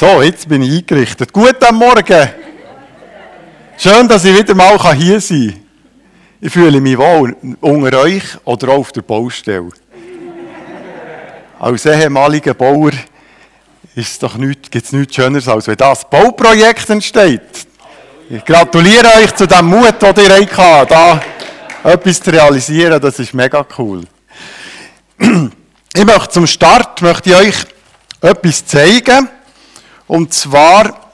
So, jetzt bin ich eingerichtet. Guten Morgen. Schön, dass ich wieder mal hier sein kann. Ich fühle mich wohl unter euch oder auch auf der Baustelle. Als ehemaliger Bauer ist doch nicht, gibt es nichts Schöneres, als wenn das Bauprojekt entsteht. Ich gratuliere euch zu dem Mut, den ihr hattet, da etwas zu realisieren. Das ist mega cool. Ich möchte zum Start möchte ich euch etwas zeigen. Und zwar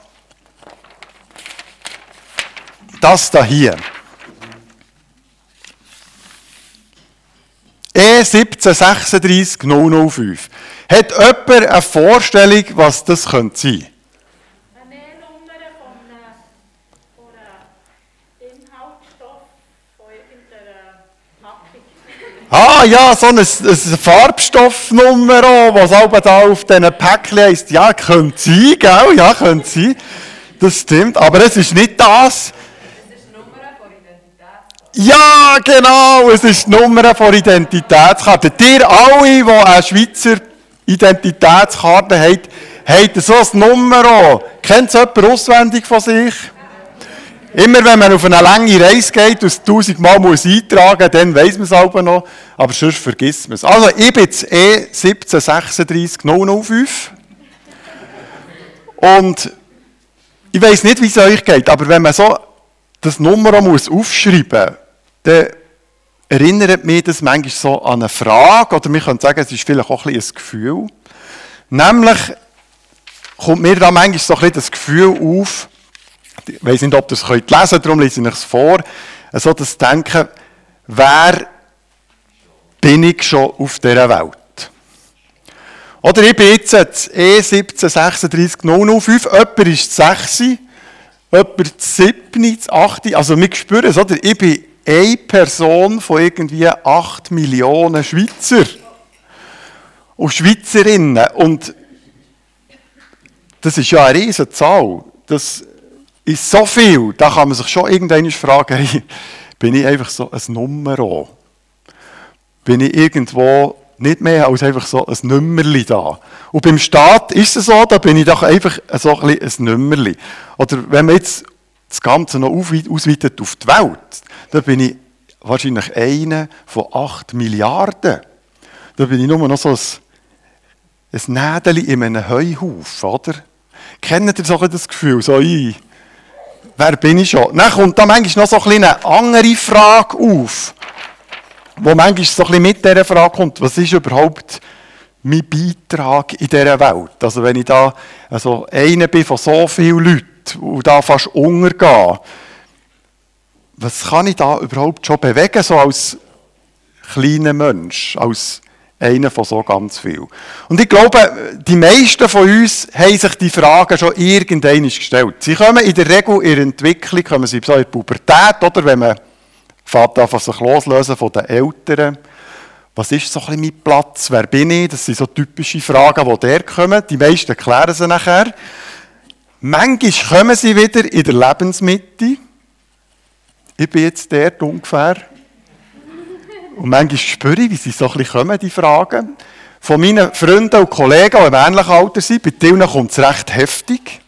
das da hier. E1736 005. Hat jemand eine Vorstellung, was das könnte sein? Eine Nähnummer von einem, von einem Inhaltsstoff von irgendeiner Packung. Ah ja, so eine, eine Farbstoffnummer, auch, was aber da auf diesen Päckchen heisst. Ja, könnte sein, gell? Ja, könnte sein. Das stimmt, aber es ist nicht das. Ja, genau, es ist die Nummer von Identitätskarte. Ihr alle, die eine Schweizer Identitätskarte haben, haben so eine Nummer auch. Kennt es jemand auswendig von sich? Immer wenn man auf eine lange Reise geht und es tausendmal muss eintragen muss, dann weiss man es aber noch, aber sonst vergisst man es. Also, ich bin jetzt E 1736 005 und ich weiss nicht, wie es euch geht, aber wenn man so das Nummer muss aufschreiben muss, dann erinnert mich das manchmal so an eine Frage, oder wir können sagen, es ist vielleicht auch ein, bisschen ein Gefühl. Nämlich kommt mir da manchmal so ein bisschen das Gefühl auf, ich weiß nicht, ob ihr es lesen könnt, darum lese ich es vor, so das Denken, wer bin ich schon auf dieser Welt? Oder ich bin jetzt E 1736 005, jemand ist 6, jemand 7, 8, also wir spüren es, oder? Ich bin eine Person von irgendwie 8 Millionen Schweizer und Schweizerinnen. Und das ist ja eine riesige Zahl. Das ist so viel. Da kann man sich schon irgendwann fragen, hey, bin ich einfach so ein Nummer? Bin ich irgendwo nicht mehr als einfach so ein Nummerli da? Und beim Staat ist es so, da bin ich doch einfach so ein, ein Nummerli. Oder wenn man jetzt das Ganze noch ausweitet auf die Welt, dann bin ich wahrscheinlich einer von 8 Milliarden. Da bin ich nur noch so ein, ein Nädeli in einem Heuhaufen, oder? Kennt ihr so das Gefühl? So, ich, wer bin ich schon? Dann kommt da manchmal noch so eine andere Frage auf, wo manchmal so ein bisschen mit dieser Frage kommt, was ist überhaupt mein Beitrag in dieser Welt? Also wenn ich da also einer bin von so vielen Leuten und da fast untergehe, was kann ich da überhaupt schon bewegen, so als kleiner Mensch, als einer von so ganz viel. Und ich glaube, die meisten von uns haben sich die Fragen schon irgendwann gestellt. Sie kommen in der Regel in der Entwicklung, kommen sie so in die Pubertät, oder wenn man fährt sich loslösen von den Eltern. Was ist so ein bisschen mein Platz? Wer bin ich? Das sind so typische Fragen, die der kommen. Die meisten klären sie nachher. Manchmal kommen sie wieder in der Lebensmitte. Ich bin jetzt dort ungefähr. Und manchmal spüre ich, wie sie so ein bisschen kommen, die Fragen. Von meinen Freunden und Kollegen, die im ähnlichen Alter sind, bei denen kommt es recht heftig.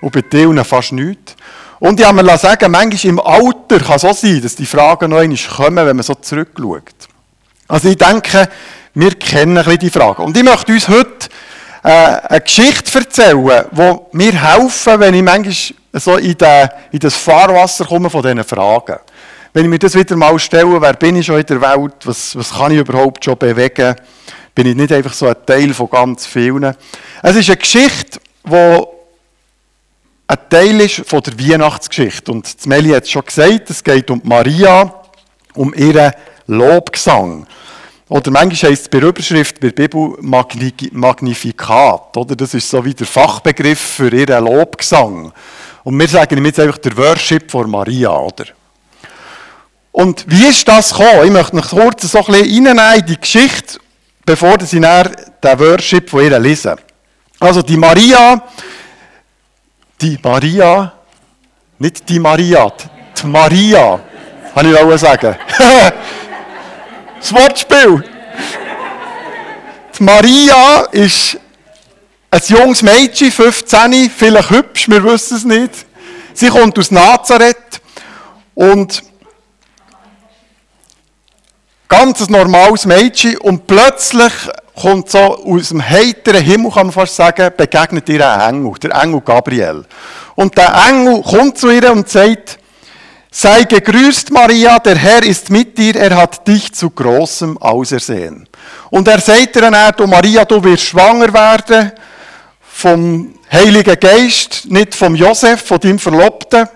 Und bei denen fast nichts. Und ich habe mir sagen, manchmal im Alter kann es auch sein, dass die Fragen noch einmal kommen, wenn man so zurückschaut. Also ich denke, wir kennen ein bisschen die Fragen. Und ich möchte uns heute äh, eine Geschichte erzählen, die mir helfen, wenn ich manchmal so in, den, in das Fahrwasser komme von diesen Fragen. Wenn ich mir das wieder mal stelle, wer bin ich schon in der Welt, was, was kann ich überhaupt schon bewegen, bin ich nicht einfach so ein Teil von ganz vielen. Es ist eine Geschichte, die ein Teil ist von der Weihnachtsgeschichte. Und Meli hat es schon gesagt, es geht um Maria, um ihren Lobgesang. Oder manchmal heisst es bei Überschrift bei der Bibel Magnifikat. Oder? Das ist so wie der Fachbegriff für ihren Lobgesang. Und wir sagen ihm jetzt einfach der Worship von Maria, oder? Und wie ist das gekommen? Ich möchte noch kurz so ein bisschen reinnehmen in die Geschichte, bevor Sie dann den Worship von ihr lesen. Also die Maria, die Maria, nicht die Maria, die Maria, kann ich auch sagen. das Wortspiel. Die Maria ist ein junges Mädchen, 15, vielleicht hübsch, wir wissen es nicht. Sie kommt aus Nazareth und ganz normales Mädchen und plötzlich kommt so aus dem heiteren Himmel, kann man fast sagen, begegnet ihr ein Engel, der Engel Gabriel. Und der Engel kommt zu ihr und sagt, sei gegrüßt Maria, der Herr ist mit dir, er hat dich zu großem ausersehen. Und er sagt ihr dann, du Maria, du wirst schwanger werden vom Heiligen Geist, nicht vom Josef, von deinem Verlobten.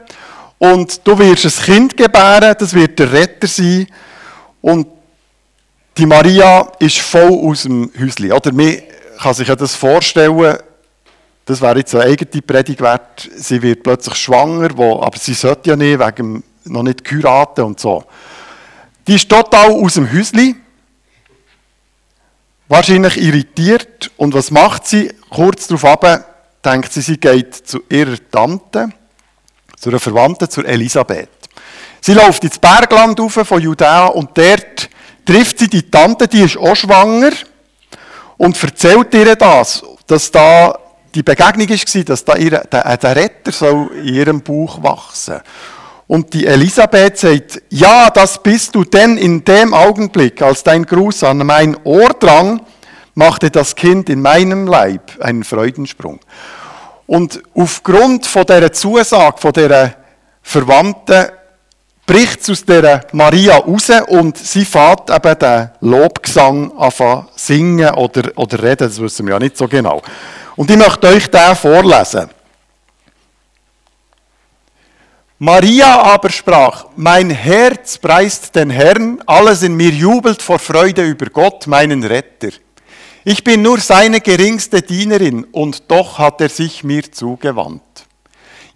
Und du wirst ein Kind gebären, das wird der Retter sein. Und die Maria ist voll aus dem Häuschen. Oder man kann sich das vorstellen, das wäre jetzt eine eigene Predigt wert. Sie wird plötzlich schwanger, wo, aber sie sollte ja nicht, wegen noch nicht geheiratet und so. Die ist total aus dem Häuschen. Wahrscheinlich irritiert. Und was macht sie? Kurz darauf ab, denkt sie, sie geht zu ihrer Tante, zu einer Verwandten, zur Elisabeth. Sie läuft ins Bergland rauf von Judäa und dort trifft sie die Tante, die ist auch schwanger und erzählt ihr das, dass da die Begegnung war, dass da ihr, der, der Retter soll in ihrem Bauch wachsen Und die Elisabeth sagt, ja, das bist du, denn in dem Augenblick, als dein Gruß an mein Ohr drang, machte das Kind in meinem Leib einen Freudensprung. Und aufgrund von dieser Zusage, von dieser Verwandten, bricht es aus dieser Maria raus und sie fährt eben den Lobgesang an singen oder, oder reden, das wissen wir ja nicht so genau. Und ich möchte euch den vorlesen. Maria aber sprach, mein Herz preist den Herrn, alles in mir jubelt vor Freude über Gott, meinen Retter. Ich bin nur seine geringste Dienerin und doch hat er sich mir zugewandt.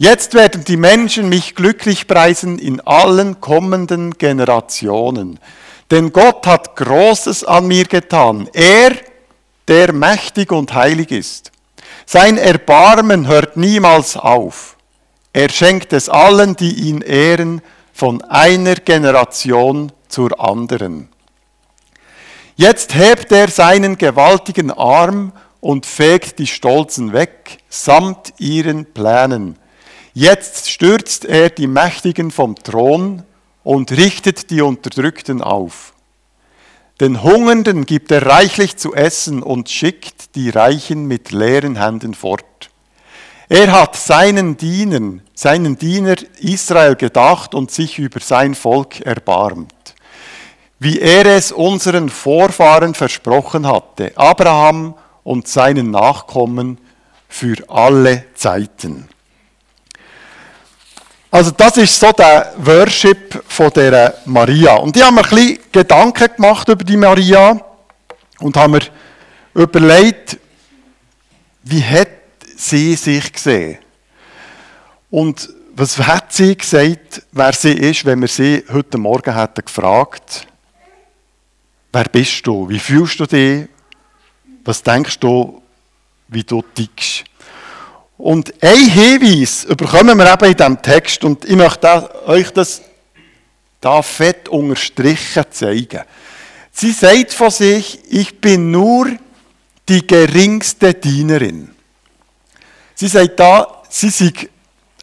Jetzt werden die Menschen mich glücklich preisen in allen kommenden Generationen. Denn Gott hat Großes an mir getan. Er, der mächtig und heilig ist. Sein Erbarmen hört niemals auf. Er schenkt es allen, die ihn ehren, von einer Generation zur anderen. Jetzt hebt er seinen gewaltigen Arm und fegt die Stolzen weg, samt ihren Plänen. Jetzt stürzt er die Mächtigen vom Thron und richtet die Unterdrückten auf. Den Hungernden gibt er reichlich zu essen und schickt die Reichen mit leeren Händen fort. Er hat seinen Dienern, seinen Diener Israel gedacht und sich über sein Volk erbarmt, wie er es unseren Vorfahren versprochen hatte, Abraham und seinen Nachkommen für alle Zeiten. Also das ist so der Worship von der Maria. Und ich habe mir ein bisschen Gedanken gemacht über die Maria und habe mir überlegt, wie hat sie sich gesehen? Und was hat sie gesagt, wer sie ist, wenn wir sie heute Morgen hätten gefragt, wer bist du, wie fühlst du dich, was denkst du, wie du tickst? Und ein Hinweis bekommen wir eben in diesem Text und ich möchte euch das da fett unterstrichen zeigen. Sie sagt von sich, ich bin nur die geringste Dienerin. Sie sagt da, sie sei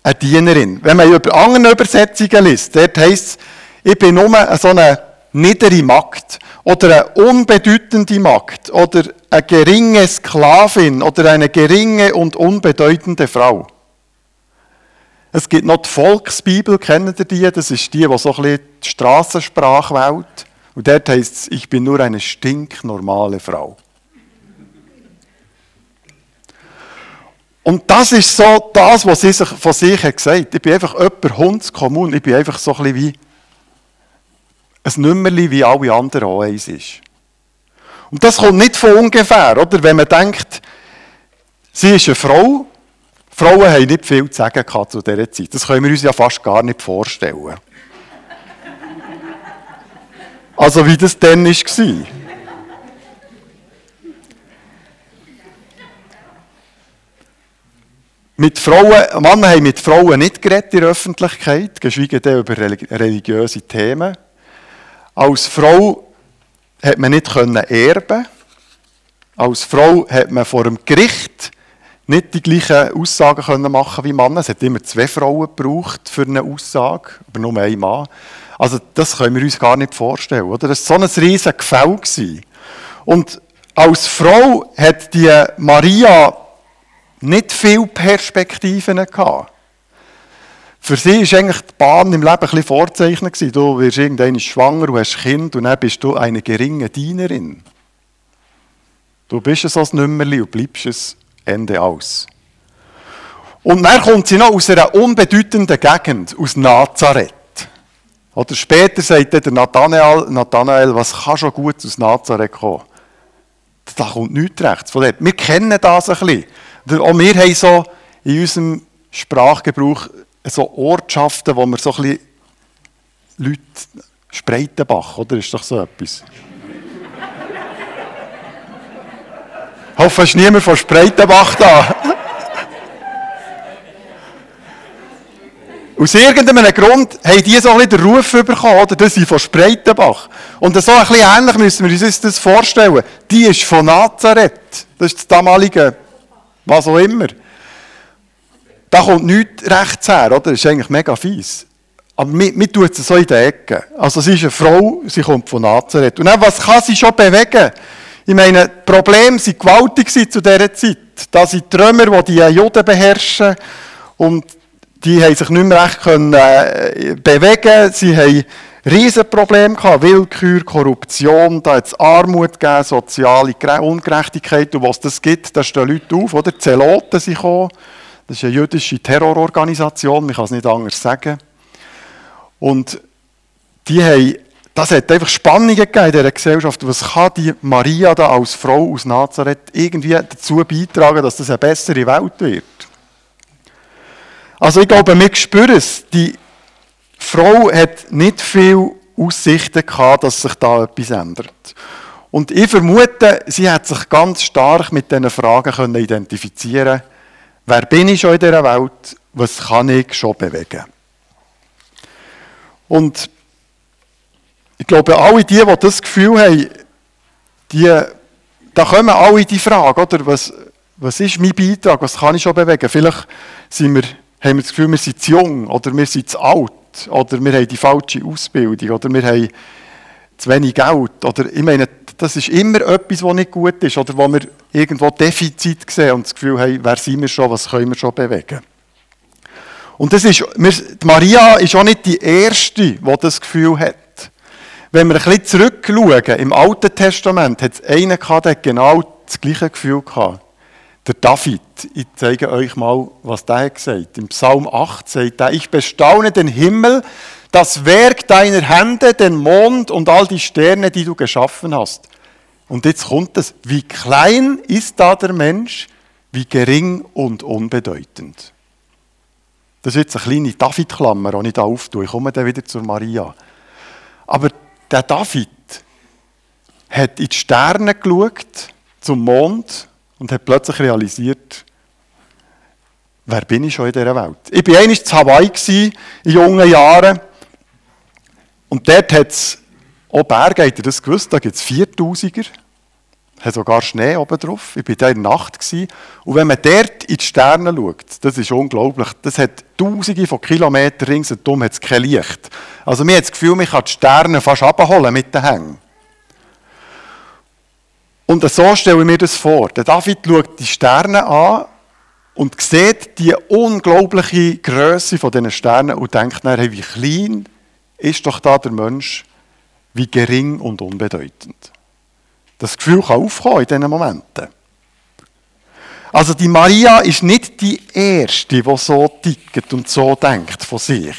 eine Dienerin. Wenn man über andere Übersetzungen liest, dort heisst es, ich bin nur so eine niedere Magd oder eine unbedeutende Magd oder eine geringe Sklavin oder eine geringe und unbedeutende Frau. Es gibt noch die Volksbibel, kennt ihr die? Das ist die, die so ein bisschen die Strassensprache wählt. Und dort heißt es, ich bin nur eine stinknormale Frau. Und das ist so das, was sie sich von sich hat gesagt. Ich bin einfach jemand Hundskommun. Ich bin einfach so ein bisschen wie ein Nummerli wie alle anderen auch eins ist. Und das kommt nicht von ungefähr, oder? Wenn man denkt, sie ist eine Frau, Frauen haben nicht viel zu sagen zu dieser Zeit. Das können wir uns ja fast gar nicht vorstellen. Also wie das dann war. Mit Frauen, Männer haben mit Frauen nicht geredet in der Öffentlichkeit, geschweige denn über religiöse Themen. Als Frau hat man nicht erben Als Frau hat man vor dem Gericht nicht die gleichen Aussagen können machen wie Männer. Es hat immer zwei Frauen gebraucht für eine Aussage, aber nur ein Mann. Also das können wir uns gar nicht vorstellen, oder? Das war so ein riesen Gefäll. Und als Frau hat die Maria nicht viele Perspektiven gehabt. Für sie war eigentlich die Bahn im Leben ein bisschen vorzeichnet. Du wirst irgendwann schwanger, du hast Kind und dann bist du eine geringe Dienerin. Du bist es als Nümmerli und bleibst es Ende aus. Und dann kommt sie noch aus einer unbedeutenden Gegend, aus Nazareth. Oder später sagt der Nathanael, Nathanael, was kann schon gut aus Nazareth kommen? Da kommt nichts rechts von dort. Wir kennen das ein bisschen. Auch wir haben so in unserem Sprachgebrauch so Ortschaften, wo wir so ein bisschen Leute, Spreitenbach, oder? Ist doch so etwas? Ich hoffe, es ist niemand von Spreitenbach da. Aus irgendeinem Grund haben die so ein bisschen den Ruf bekommen, oder? Das sind von Spreitenbach. Und so ein bisschen ähnlich müssen wir uns das vorstellen. Die ist von Nazareth. Das ist das damalige, was auch immer. Da kommt nichts rechts her, oder? Das ist eigentlich mega fies. Aber mir, tut es so in der Ecke. Also sie ist eine Frau, sie kommt von Nazareth. Und dann, was kann sie schon bewegen? Ich meine, die Probleme waren gewaltig zu dieser Zeit. Da sind die die die Juden beherrschen. Und die haben sich nicht mehr recht können, äh, bewegen. Sie haben riesige Probleme gehabt. Willkür, Korruption, da hat es Armut gegeben, soziale Ungerechtigkeit. Und was das gibt, da stehen Leute auf, oder? Zeloten sind gekommen. Das ist eine jüdische Terrororganisation, man kann es nicht anders sagen. Und die haben das hat einfach Spannungen gegeben in dieser Gesellschaft. Was kann die Maria da als Frau aus Nazareth irgendwie dazu beitragen, dass das eine bessere Welt wird? Also ich glaube, wir spüren es. Die Frau hat nicht viel Aussichten gehabt, dass sich da etwas ändert. Und ich vermute, sie hat sich ganz stark mit diesen Fragen können identifizieren Wer bin ich schon in dieser Welt? Was kann ich schon bewegen? Und ich glaube, alle die, die das Gefühl haben, die, da kommen alle die Frage, oder? Was, was ist mein Beitrag? Was kann ich schon bewegen? Vielleicht sind wir, haben wir das Gefühl, wir sind zu jung oder wir sind zu alt oder wir haben die falsche Ausbildung oder wir haben zu wenig Geld. Oder, ich meine, das ist immer etwas, was nicht gut ist oder wo wir irgendwo Defizit sehen und das Gefühl haben, wer sind wir schon, was können wir schon bewegen. Und das ist, Maria ist auch nicht die Erste, die das Gefühl hat. Wenn wir ein bisschen zurückschauen, im Alten Testament hat es einen gehabt, der genau das gleiche Gefühl gehabt. Der David. Ich zeige euch mal, was der hat. Im Psalm 8 sagt er, ich bestaune den Himmel, das Werk deiner Hände, den Mond und all die Sterne, die du geschaffen hast. Und jetzt kommt es, wie klein ist da der Mensch, wie gering und unbedeutend. Das ist jetzt eine kleine David-Klammer, die ich da auftue. Ich komme dann wieder zur Maria. Aber der David hat in die Sterne geschaut, zum Mond, und hat plötzlich realisiert, wer bin ich schon in dieser Welt? Ich war einmal in Hawaii in jungen Jahren. Und dort hat es auch Berge, habt ihr das gewusst? Da gibt es 4000er. Hat sogar Schnee oben drauf. Ich war da in der Nacht. Gewesen. Und wenn man dort in die Sterne schaut, das ist unglaublich. Das hat tausende von Kilometern ringsherum hat es kein Licht. Also mir hat das Gefühl, man kann die Sterne fast abholen mit den Hängen. Und so stelle ich mir das vor. Der David schaut die Sterne an und sieht die unglaubliche Größe von diesen Sternen und denkt dann, hey, wie klein ist doch da der Mensch, wie gering und unbedeutend. Das Gefühl kann aufkommen in diesen Momenten. Also die Maria ist nicht die Erste, die so tickt und so denkt von sich.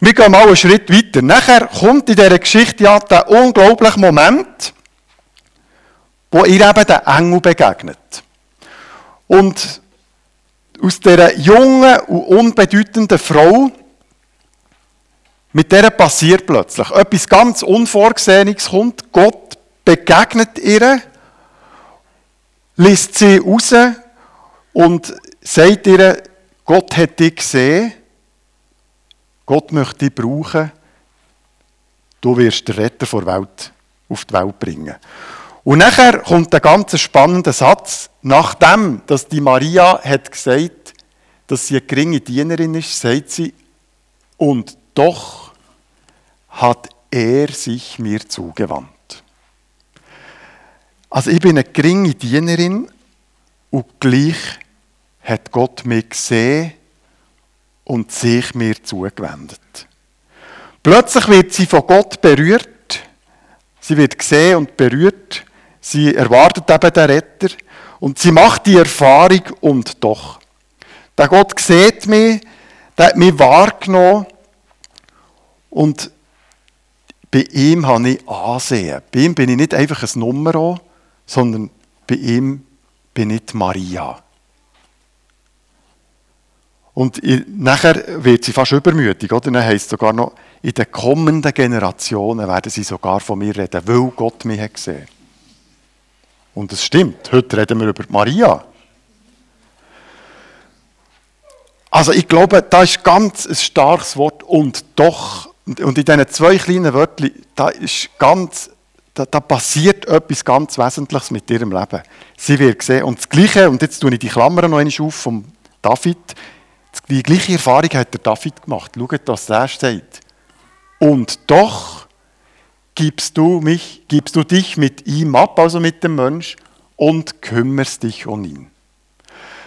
Wir gehen mal einen Schritt weiter. Nachher kommt in dieser Geschichte ja der unglaubliche Moment, wo ihr eben den Engel begegnet. Und aus dieser jungen und unbedeutenden Frau mit der passiert plötzlich etwas ganz Unvorgesehenes kommt. Gott begegnet ihr, lässt sie raus und sagt ihr, Gott hat dich gesehen, Gott möchte dich brauchen, du wirst den Retter vor Welt auf die Welt bringen. Und nachher kommt der ganz spannende Satz, nachdem, dass die Maria hat gesagt, dass sie eine geringe Dienerin ist, sagt sie, und doch hat er sich mir zugewandt. Also ich bin eine geringe Dienerin und gleich hat Gott mich gesehen und sich mir zugewendet. Plötzlich wird sie von Gott berührt. Sie wird gesehen und berührt. Sie erwartet eben den Retter. Und sie macht die Erfahrung und doch. Der Gott sieht mich, der hat mich wahrgenommen und bei ihm habe ich Ansehen. Bei ihm bin ich nicht einfach ein Nummer, sondern bei ihm bin ich Maria. Und nachher wird sie fast übermütig, oder? Dann heisst es sogar noch, in den kommenden Generationen werden sie sogar von mir reden, weil Gott mich hat gesehen. Und es stimmt, heute reden wir über Maria. Also ich glaube, da ist ganz ein starkes Wort und doch, und in diesen zwei kleinen Wörtern, da ist ganz, da, da, passiert etwas ganz Wesentliches mit ihrem Leben. Sie wird sehen, und das Gleiche, und jetzt tue ich die Klammern noch einmal auf vom David, die gleiche Erfahrung hat der David gemacht. Schaut, was er sagt. Und doch gibst du, mich, gibst du dich mit ihm ab, also mit dem Mensch, und kümmerst dich um ihn.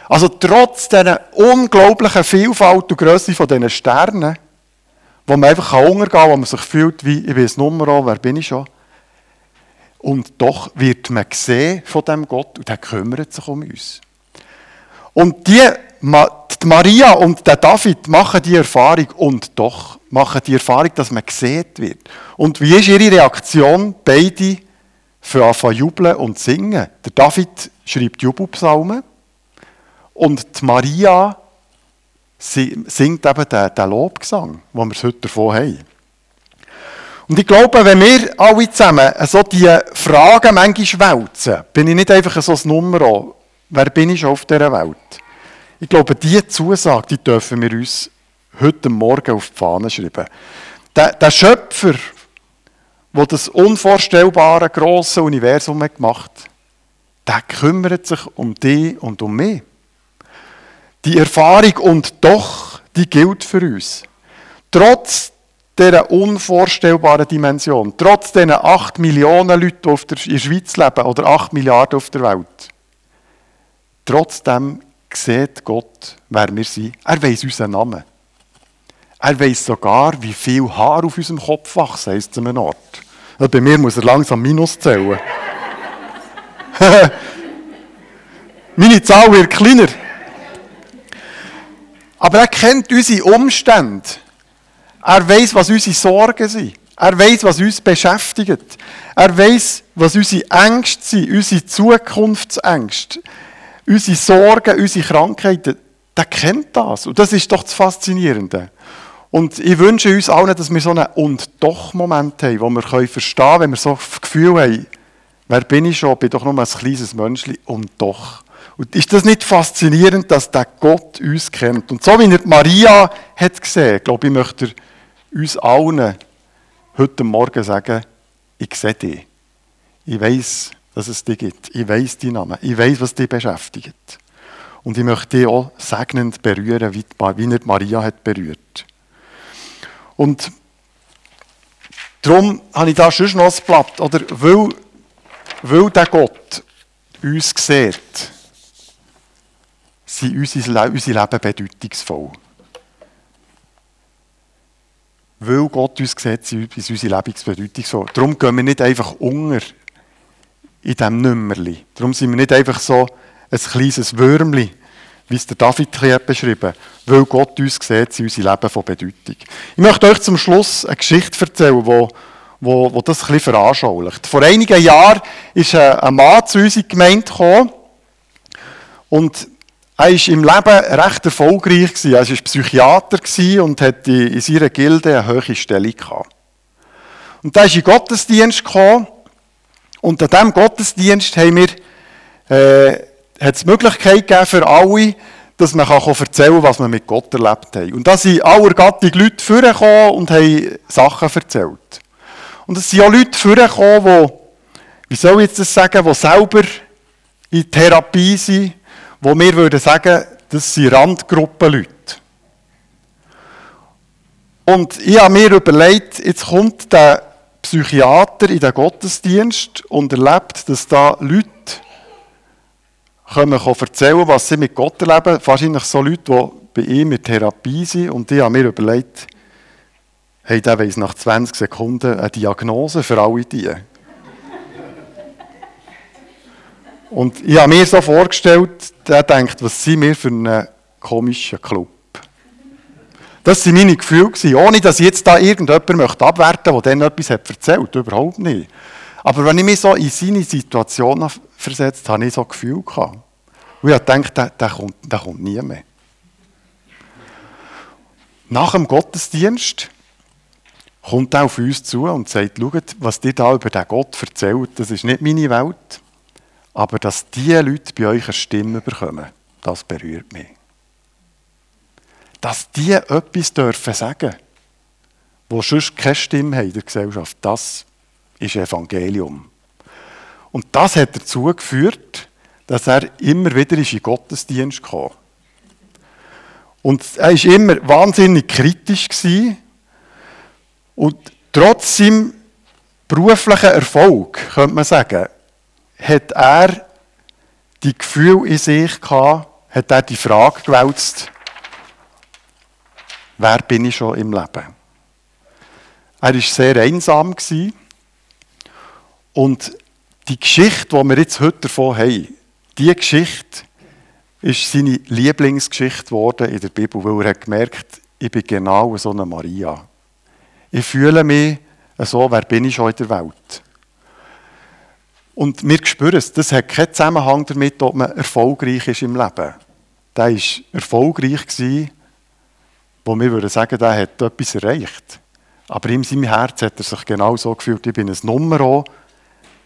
Also trotz dieser unglaublichen Vielfalt und Größe von diesen Sternen, wo man einfach untergehen kann, wo man sich fühlt, wie ich weiß Nummer wer bin ich schon. Und doch wird man gesehen von dem Gott und er kümmert sich um uns. Und die, die Maria und der David machen die Erfahrung und doch machen die Erfahrung, dass man gesehen wird. Und wie ist ihre Reaktion? Beide für anfangen jubeln und singen. Der David schreibt Jubelpsalmen und die Maria singt eben den, den Lobgesang, den wir heute davon haben. Und ich glaube, wenn wir alle zusammen so diese Fragen manchmal wälzen, bin ich nicht einfach so ein Nummer, wer bin ich schon auf dieser Welt? Ich glaube, diese Zusage, die dürfen wir uns heute Morgen auf die Fahne schreiben. Der, der Schöpfer, der das unvorstellbare große Universum hat gemacht der kümmert sich um dich und um mich. Die Erfahrung und doch, die gilt für uns. Trotz dieser unvorstellbaren Dimension, trotz diesen 8 Millionen Leute, die in der Schweiz leben, oder 8 Milliarden auf der Welt, trotzdem sieht Gott, wer wir sind. Er weiß unseren Namen. Er weiß sogar, wie viel Haar auf unserem Kopf wachsen, heisst es an einem Ort. Und bei mir muss er langsam Minus zählen. Meine Zahl wird kleiner. Aber er kennt unsere Umstände. Er weiß, was unsere Sorgen sind. Er weiß, was uns beschäftigt. Er weiß, was unsere Ängste sind, unsere Zukunftsängste, unsere Sorgen, unsere Krankheiten. Der kennt das. Und das ist doch das Faszinierende. Und ich wünsche uns allen, dass wir so einen Und-Doch-Moment haben, wo wir verstehen können, wenn wir so das Gefühl haben, wer bin ich schon, bin doch nur ein kleines Menschchen und doch. Und ist das nicht faszinierend, dass der Gott uns kennt? Und so wie er Maria hat gesehen, glaube ich, möchte er uns allen heute Morgen sagen, ich sehe dich. Ich weiß, dass es dich gibt. Ich weiß deinen Namen. Ich weiß, was dich beschäftigt. Und ich möchte dich auch segnend berühren, wie er Maria hat berührt. Und darum habe ich da schon noch ein Blatt, oder weil, weil der Gott uns sieht, sind unsere, unsere Leben bedeutungsvoll. Weil Gott uns sieht, sind unsere Leben bedeutungsvoll. Darum gehen wir nicht einfach unter in diesem Nummerli. Darum sind wir nicht einfach so ein kleines Würmli, wie es der David hat beschrieben weil Gott uns sieht, sind unsere Leben von Bedeutung. Ich möchte euch zum Schluss eine Geschichte erzählen, die wo, wo das ein bisschen veranschaulicht. Vor einigen Jahren ist ein Mann zu uns in die Gemeinde gekommen und er war im Leben recht erfolgreich. Er war Psychiater und hatte in seiner Gilde eine hohe Stellung. Und da ist in den Gottesdienst gekommen und an diesem Gottesdienst haben wir äh, hat es die Möglichkeit gegeben für alle, dass man kann erzählen kann, was man mit Gott erlebt hat. Und da sind aller Gattung Leute vorgekommen und haben Sachen erzählt. Und es sind auch Leute vorgekommen, wie soll ich das sagen, die selber in Therapie sind, wo wir würden sagen, das sind Randgruppenleute. Und ich habe mir überlegt, jetzt kommt der Psychiater in den Gottesdienst und erlebt, dass da Leute kommen erzählen, was sie mit Gott erleben. Wahrscheinlich so Leute, die bei ihm in Therapie sind. Und ich habe mir überlegt, hey, der weiss nach 20 Sekunden eine Diagnose für alle die. Und ich habe mir so vorgestellt, der denkt, was sind wir für einen komischen Club. Das waren meine Gefühle. Ohne, dass ich jetzt da irgendjemand möchte abwerten möchte, der dann etwas hat Überhaupt nicht. Aber wenn ich mich so in seine Situation versetzt habe, ich so Gefühl gehabt. Und ich dachte, der, der, kommt, der kommt nie mehr. Nach dem Gottesdienst kommt er auf uns zu und sagt, schaut, was dir da über den Gott erzählt, das ist nicht meine Welt, aber dass diese Leute bei euch eine Stimme bekommen, das berührt mich dass die etwas dürfen sagen, wo sonst keine Stimme haben in der Gesellschaft, das ist Evangelium. Und das hat dazu geführt, dass er immer wieder in den Gottesdienst kam. Und er war immer wahnsinnig kritisch gewesen. Und trotz seinem beruflichen Erfolg, könnte man sagen, hat er die Gefühle in sich gehabt, hat er die Frage gewälzt, wer bin ich schon im Leben? Er war sehr einsam. Und die Geschichte, die wir jetzt heute davon haben, diese Geschichte ist seine Lieblingsgeschichte geworden in der Bibel, weil er hat gemerkt, ich bin genau so eine Maria. Ich fühle mich so, wer bin ich schon in der Welt? Und wir spüren es, das hat keinen Zusammenhang damit, ob man erfolgreich ist im Leben. Der war erfolgreich wo wir würden sagen, der hat etwas erreicht. Aber in seinem Herz hat er sich genau so gefühlt, ich bin ein Nummer,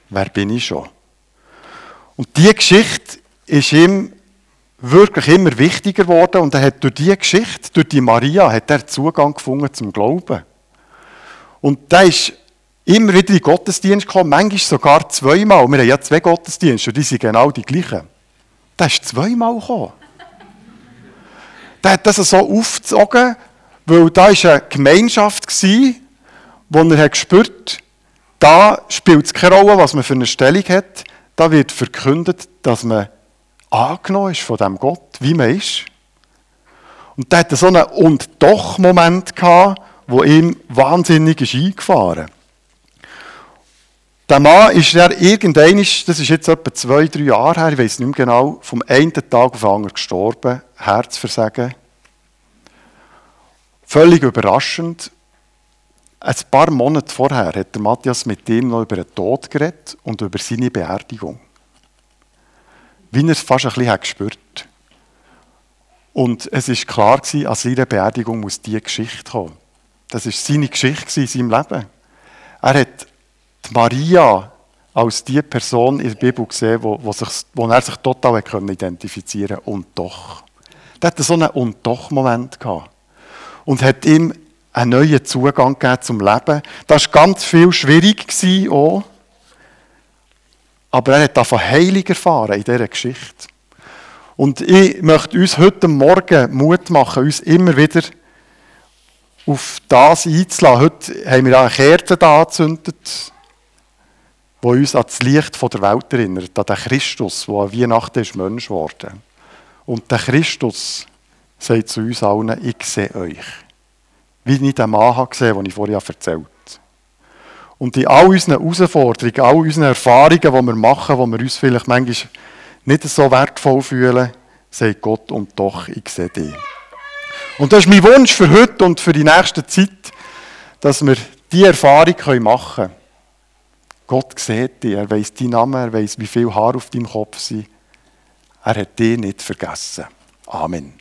wer bin ich schon? Und diese Geschichte ist ihm wirklich immer wichtiger geworden und er hat durch diese Geschichte, durch die Maria, hat er Zugang gefunden zum Glauben. Und da ist immer wieder in den Gottesdienst gekommen, manchmal sogar zweimal. Wir haben ja zwei Gottesdienste und die sind genau die gleichen. Der ist zweimal gekommen der hat das so aufgezogen, weil da war eine Gemeinschaft, wo er hat gespürt da spielt es keine Rolle, was man für eine Stellung hat. Da wird verkündet, dass man angenommen ist von dem Gott, wie man ist. Und der hatte so einen Und-Doch-Moment gehabt, wo ihm wahnsinnig ist eingefahren Der Mann ist dann irgendwann, das ist jetzt etwa zwei, drei Jahre her, ich weiß nicht mehr genau, vom einen Tag auf den anderen gestorben. Herzversagen. Völlig überraschend. Ein paar Monate vorher hat der Matthias mit ihm noch über den Tod geredet und über seine Beerdigung. Wie er es fast ein bisschen gespürt hat. Und es war klar, an seiner Beerdigung muss diese Geschichte kommen. Das war seine Geschichte in seinem Leben. Er hat Maria als die Person in der Bibel gesehen, wo, wo, sich, wo er sich total identifizieren konnte. Und doch. Der hatte so einen Und doch-Moment gehabt. Und hat ihm einen neuen Zugang gegeben zum Leben. Das war ganz viel schwierig auch. Aber er hat davon Heilig erfahren in dieser Geschichte. Und ich möchte uns heute Morgen Mut machen, uns immer wieder auf das einzulassen. Heute haben wir eine Kerze angezündet, die uns an das Licht der Welt erinnert, an den Christus, der an Weihnachten ist Mensch geworden und der Christus sagt zu uns allen, ich sehe euch. Wie ich den Mann habe gesehen den ich vorher erzählt habe. Und in all unseren Herausforderungen, all unseren Erfahrungen, die wir machen, wo wir uns vielleicht manchmal nicht so wertvoll fühlen, sagt Gott, und doch, ich sehe dich. Und das ist mein Wunsch für heute und für die nächste Zeit, dass wir diese Erfahrung machen können. Gott sieht dich, er weiß deinen Namen, er weiß, wie viele Haare auf deinem Kopf sind. Er hat dich nicht vergessen. Amen.